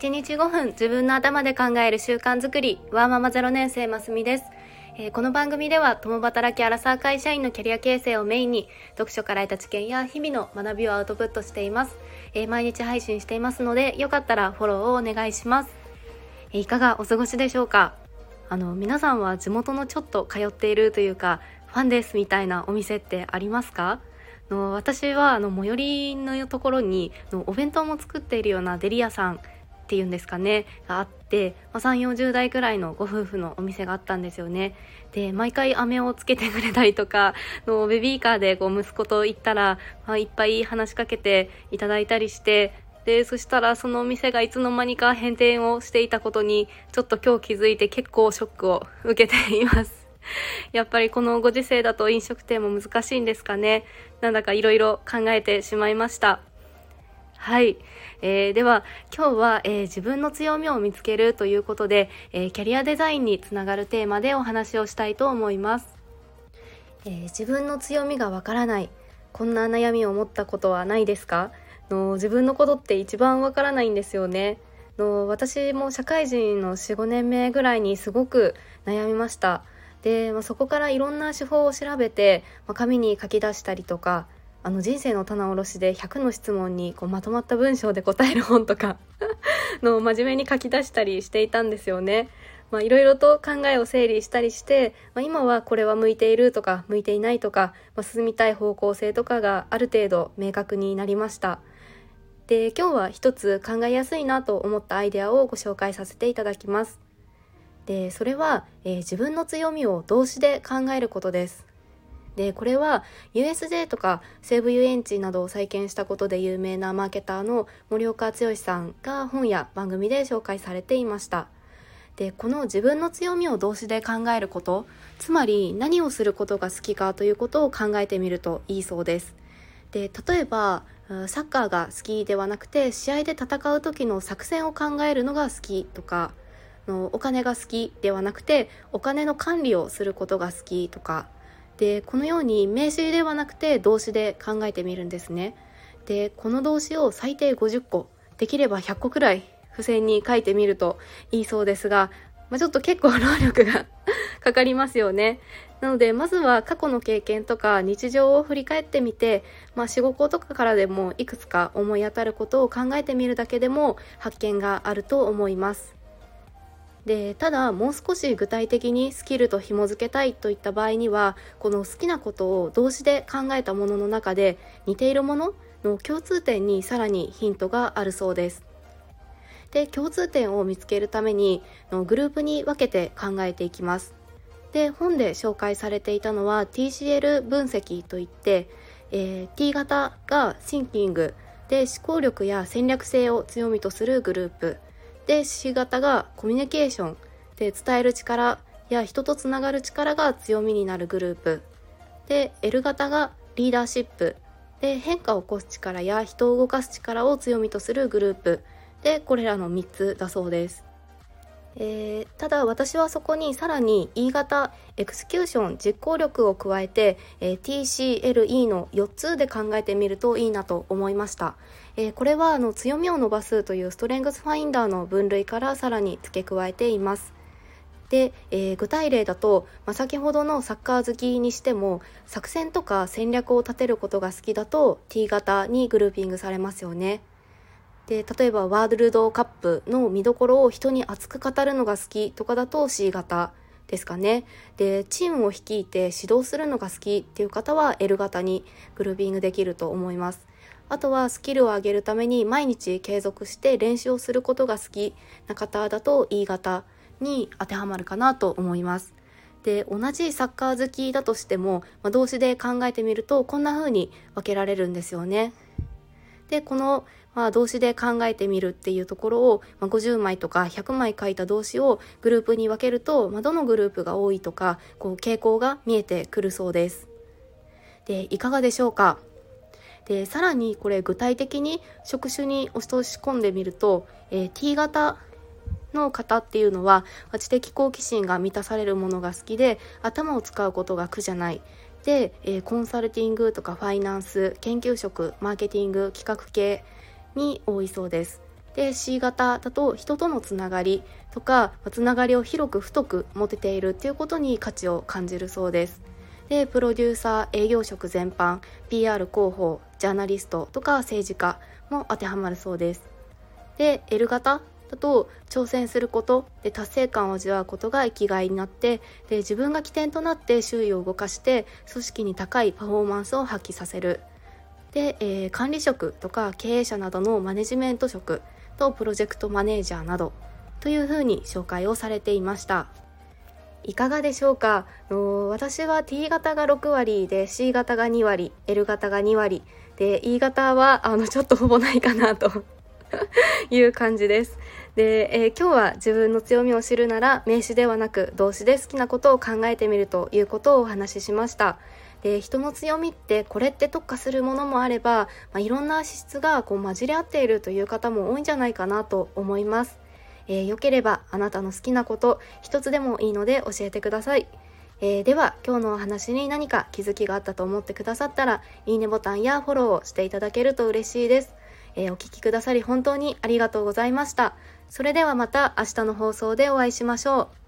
1日5分自分の頭で考える習慣づくり。ワーママ0年生ますみです、えー、この番組では共働きアラサー会社員のキャリア形成をメインに読書から得た知見や日々の学びをアウトプットしています、えー、毎日配信していますのでよかったらフォローをお願いします、えー、いかがお過ごしでしょうか？あの皆さんは地元のちょっと通っているというかファンですみたいなお店ってありますか？の私はあの最寄りのところにのお弁当も作っているようなデリ屋さんっていうんですかねがあって、まあ、3 4 0代くらいのご夫婦のお店があったんですよね。で毎回飴をつけてくれたりとかのベビーカーでこう息子と行ったら、まあ、いっぱい話しかけていただいたりしてでそしたらそのお店がいつの間にか閉店をしていたことにちょっと今日気づいて結構ショックを受けています。やっぱりこのご時世だと飲食店も難しいんですかね。なんだかいろいろ考えてしまいました。はい、えー、では今日は、えー、自分の強みを見つけるということで、えー、キャリアデザインにつながるテーマでお話をしたいと思います、え自分の強みがわからないこんな悩みを持ったことはないですか？の自分のことって一番わからないんですよね。の私も社会人の45年目ぐらいにすごく悩みました。で、まあ、そこからいろんな手法を調べて、まあ、紙に書き出したりとかあの人生の棚卸しで100の質問にこうまとまった文章で答える本とか の真面目に書き出したりしていたんですよね。まあ、いろいろと考えを整理したりして、まあ、今はこれは向いているとか向いていないとか、まあ、進みたい方向性とかがある程度明確になりました。で今日は一つ考えやすいなと思ったアイデアをご紹介させていただきます。でそれは、えー、自分の強みを動詞で考えることです。でこれは USJ とか西武遊園地などを再建したことで有名なマーケターの森岡剛さんが本や番組で紹介されていました。でこの自分の強みを動詞で考えることつまり何をすることが好きかということを考えてみるといいそうです。で例えばサッカーが好きではなくて試合で戦う時の作戦を考えるのが好きとかのお金が好きではなくてお金の管理をすることが好きとかでこのように名詞ではなくて動詞で考えてみるんですね。でこの動詞を最低50個できれば100個くらい付箋に書いてみるといいそうですが、まあ、ちょっと結構労力が かかりますよね。なのでまずは過去の経験とか日常を振り返ってみて、まあ、仕事とかからでもいくつか思い当たることを考えてみるだけでも発見があると思います。でただもう少し具体的にスキルと紐付けたいといった場合にはこの好きなことを動詞で考えたものの中で似ているものの共通点にさらにヒントがあるそうです。で共通点を見つけるためにのグループに分けて考えていきます。で本で紹介されていたのは TCL 分析といって、えー、T 型がシンキング。で思考力や戦略性を強みとするグループ。で C 型がコミュニケーションで伝える力や人とつながる力が強みになるグループ。で L 型がリーダーシップ。で変化を起こす力や人を動かす力を強みとするグループ。でこれらの3つだそうです。えー、ただ私はそこにさらに E 型エクスキューション実行力を加えて、えー、TCLE の4つで考えてみるといいなと思いました、えー、これはあの強みを伸ばすというストレングスファインダーの分類からさらに付け加えています。で、えー、具体例だと、まあ、先ほどのサッカー好きにしても作戦とか戦略を立てることが好きだと T 型にグルーピングされますよね。で例えばワールドカップの見どころを人に熱く語るのが好きとかだと C 型ですかね。でチームを率いて指導するのが好きっていう方は L 型にグルービングできると思います。あとはスキルを上げるために毎日継続して練習をすることが好きな方だと E 型に当てはまるかなと思います。で同じサッカー好きだとしても、まあ、動詞で考えてみるとこんな風に分けられるんですよね。でこのまあ、動詞で考えてみるっていうところを、まあ、50枚とか100枚書いた動詞をグループに分けると、まあ、どのグループが多いとかこう傾向が見えてくるそうです。でいかがでしょうか？でさらにこれ具体的に職種に落とし込んでみると、えー、T 型の方っていうのは知的好奇心が満たされるものが好きで頭を使うことが苦じゃないで、えー、コンサルティングとかファイナンス研究職マーケティング企画系に多いそうです。で C 型だと人とのつながりとかつながりを広く太く持てているっていうことに価値を感じるそうです。でプロデューサー営業職全般 PR 広報ジャーナリストとか政治家も当てはまるそうです。で L 型だと挑戦することで達成感を味わうことが生きがいになってで自分が起点となって周囲を動かして組織に高いパフォーマンスを発揮させる。で、えー、管理職とか経営者などのマネジメント職とプロジェクトマネージャーなどというふうに紹介をされていました。いかがでしょうか？私は T 型が6割で C 型が2割 L 型が2割で E 型はあのちょっとほぼないかなと いう感じです。で、えー、今日は自分の強みを知るなら名詞ではなく動詞で好きなことを考えてみるということをお話ししました。で人の強みってこれって特化するものもあれば、まあ、いろんな資質がこう混じり合っているという方も多いんじゃないかなと思います、えー、よければあなたの好きなこと一つでもいいので教えてください。えー、では今日のお話に何か気づきがあったと思ってくださったらいいねボタンやフォローをしていただけると嬉しいです、えー、お聴きくださり本当にありがとうございました。それではまた明日の放送でお会いしましょう。